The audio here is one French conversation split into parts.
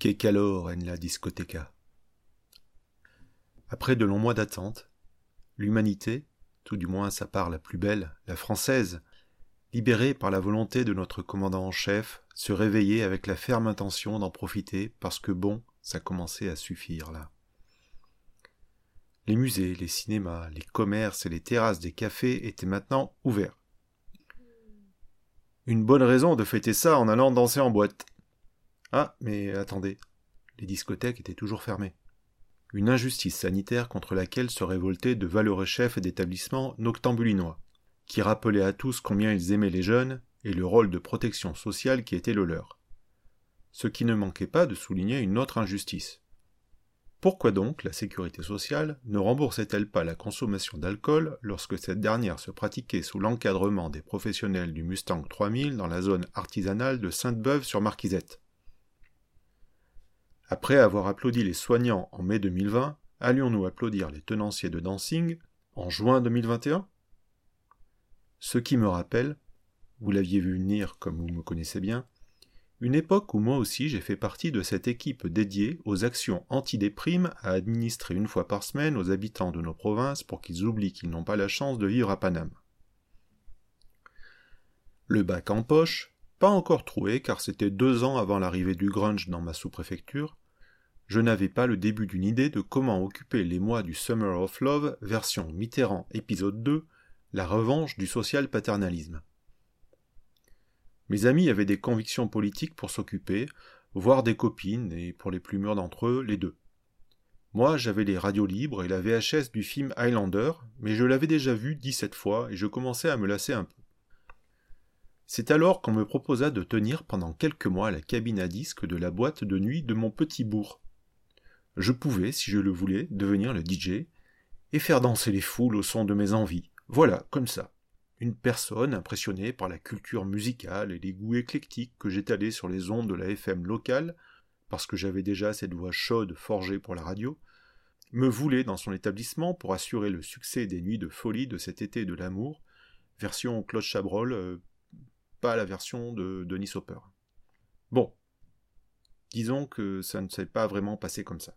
Que calor en la discoteca. Après de longs mois d'attente, l'humanité, tout du moins sa part la plus belle, la française, libérée par la volonté de notre commandant en chef, se réveillait avec la ferme intention d'en profiter parce que bon, ça commençait à suffire là. Les musées, les cinémas, les commerces et les terrasses des cafés étaient maintenant ouverts. Une bonne raison de fêter ça en allant danser en boîte. Ah, mais attendez, les discothèques étaient toujours fermées. Une injustice sanitaire contre laquelle se révoltaient de valeureux chefs d'établissements noctambulinois, qui rappelaient à tous combien ils aimaient les jeunes et le rôle de protection sociale qui était le leur. Ce qui ne manquait pas de souligner une autre injustice. Pourquoi donc la sécurité sociale ne remboursait-elle pas la consommation d'alcool lorsque cette dernière se pratiquait sous l'encadrement des professionnels du Mustang 3000 dans la zone artisanale de Sainte-Beuve sur Marquisette Après avoir applaudi les soignants en mai 2020, allions-nous applaudir les tenanciers de dancing en juin 2021 Ce qui me rappelle, vous l'aviez vu venir comme vous me connaissez bien, une époque où moi aussi j'ai fait partie de cette équipe dédiée aux actions anti-déprime à administrer une fois par semaine aux habitants de nos provinces pour qu'ils oublient qu'ils n'ont pas la chance de vivre à Paname. Le bac en poche, pas encore trouvé car c'était deux ans avant l'arrivée du grunge dans ma sous-préfecture, je n'avais pas le début d'une idée de comment occuper les mois du Summer of Love version Mitterrand épisode 2, la revanche du social paternalisme. Mes amis avaient des convictions politiques pour s'occuper, voire des copines, et pour les plus mûrs d'entre eux, les deux. Moi, j'avais les radios libres et la VHS du film Highlander, mais je l'avais déjà vu dix-sept fois et je commençais à me lasser un peu. C'est alors qu'on me proposa de tenir pendant quelques mois la cabine à disques de la boîte de nuit de mon petit bourg. Je pouvais, si je le voulais, devenir le DJ et faire danser les foules au son de mes envies. Voilà, comme ça une personne impressionnée par la culture musicale et les goûts éclectiques que j'étalais sur les ondes de la FM locale, parce que j'avais déjà cette voix chaude forgée pour la radio, me voulait dans son établissement pour assurer le succès des nuits de folie de cet été de l'amour, version Claude Chabrol, euh, pas la version de Denis Hopper. Bon, disons que ça ne s'est pas vraiment passé comme ça.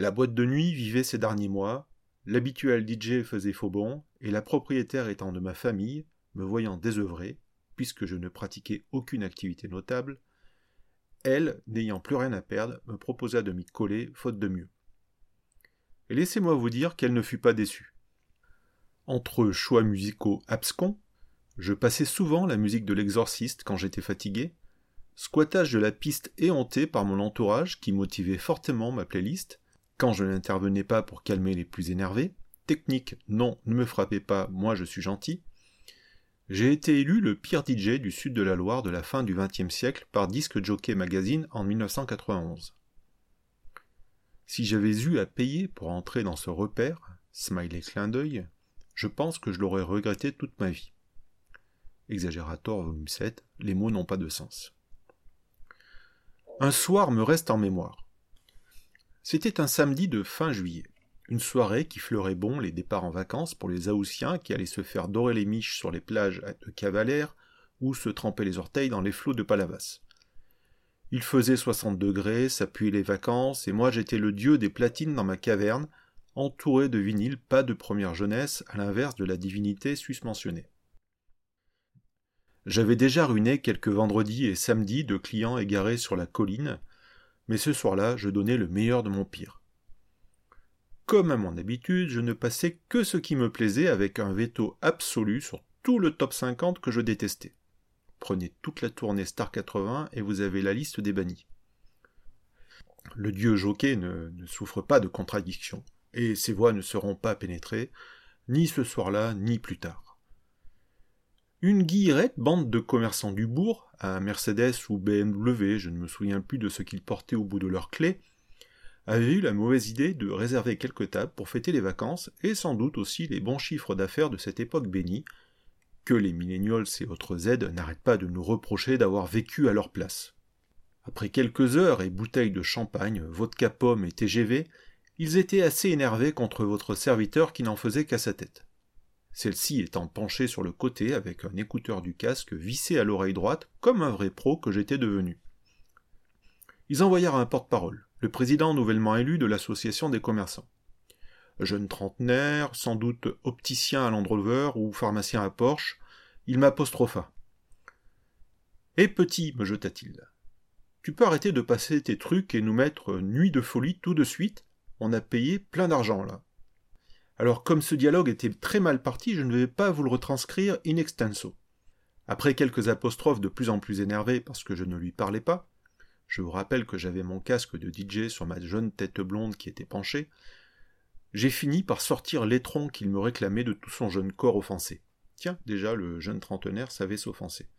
La boîte de nuit vivait ces derniers mois, L'habituel DJ faisait faux bon, et la propriétaire étant de ma famille, me voyant désœuvré, puisque je ne pratiquais aucune activité notable, elle, n'ayant plus rien à perdre, me proposa de m'y coller, faute de mieux. Et laissez-moi vous dire qu'elle ne fut pas déçue. Entre choix musicaux abscons, je passais souvent la musique de l'exorciste quand j'étais fatigué, squattage de la piste éhontée par mon entourage qui motivait fortement ma playlist, quand je n'intervenais pas pour calmer les plus énervés, technique non, ne me frappez pas, moi je suis gentil, j'ai été élu le pire DJ du sud de la Loire de la fin du XXe siècle par Disque Jockey Magazine en 1991. Si j'avais eu à payer pour entrer dans ce repère, smiley clin d'œil, je pense que je l'aurais regretté toute ma vie. Exagérator volume 7, les mots n'ont pas de sens. Un soir me reste en mémoire. C'était un samedi de fin juillet, une soirée qui fleurait bon les départs en vacances pour les Aoussiens qui allaient se faire dorer les miches sur les plages de Cavalère ou se tremper les orteils dans les flots de Palavas. Il faisait soixante degrés, s'appuyaient les vacances, et moi j'étais le dieu des platines dans ma caverne, entouré de vinyles pas de première jeunesse, à l'inverse de la divinité susmentionnée. J'avais déjà ruiné quelques vendredis et samedis de clients égarés sur la colline, mais ce soir-là, je donnais le meilleur de mon pire. Comme à mon habitude, je ne passais que ce qui me plaisait avec un veto absolu sur tout le top 50 que je détestais. Prenez toute la tournée Star 80 et vous avez la liste des bannis. Le dieu Jockey ne, ne souffre pas de contradictions, et ses voix ne seront pas pénétrées, ni ce soir-là, ni plus tard. Une guillerette bande de commerçants du bourg, à Mercedes ou BMW, je ne me souviens plus de ce qu'ils portaient au bout de leurs clés, avait eu la mauvaise idée de réserver quelques tables pour fêter les vacances et sans doute aussi les bons chiffres d'affaires de cette époque bénie, que les millennials et autres Z n'arrêtent pas de nous reprocher d'avoir vécu à leur place. Après quelques heures et bouteilles de champagne, vodka pomme et TGV, ils étaient assez énervés contre votre serviteur qui n'en faisait qu'à sa tête celle-ci étant penchée sur le côté avec un écouteur du casque vissé à l'oreille droite comme un vrai pro que j'étais devenu. Ils envoyèrent un porte-parole, le président nouvellement élu de l'association des commerçants. Jeune trentenaire, sans doute opticien à Land Rover ou pharmacien à Porsche, il m'apostropha. Eh petit, me jeta-t-il, tu peux arrêter de passer tes trucs et nous mettre nuit de folie tout de suite? On a payé plein d'argent là. Alors comme ce dialogue était très mal parti, je ne vais pas vous le retranscrire in extenso. Après quelques apostrophes de plus en plus énervées parce que je ne lui parlais pas, je vous rappelle que j'avais mon casque de DJ sur ma jeune tête blonde qui était penchée, j'ai fini par sortir l'étron qu'il me réclamait de tout son jeune corps offensé. Tiens, déjà le jeune trentenaire savait s'offenser.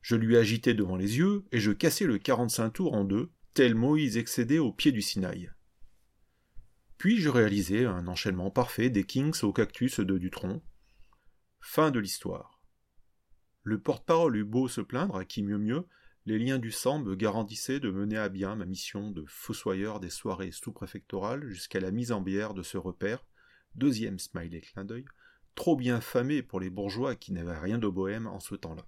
Je lui agitai devant les yeux, et je cassai le quarante-cinq tours en deux, tel Moïse excédé au pied du Sinaï. Puis je réalisai un enchaînement parfait des Kings au cactus de Dutron. Fin de l'histoire. Le porte-parole eut beau se plaindre, à qui mieux mieux, les liens du sang me garantissaient de mener à bien ma mission de fossoyeur des soirées sous-préfectorales jusqu'à la mise en bière de ce repère, deuxième smiley clin d'œil, trop bien famé pour les bourgeois qui n'avaient rien de bohème en ce temps-là.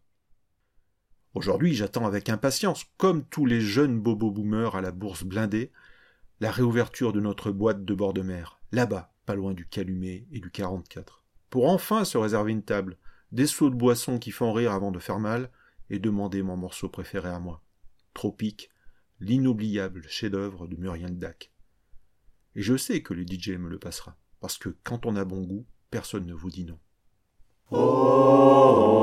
Aujourd'hui, j'attends avec impatience, comme tous les jeunes bobo boomers à la bourse blindée, la réouverture de notre boîte de bord de mer, là-bas, pas loin du calumet et du 44. Pour enfin se réserver une table, des seaux de boissons qui font rire avant de faire mal, et demander mon morceau préféré à moi. Tropique, l'inoubliable chef-d'œuvre de Muriel Dac. Et je sais que le DJ me le passera, parce que quand on a bon goût, personne ne vous dit non. Oh,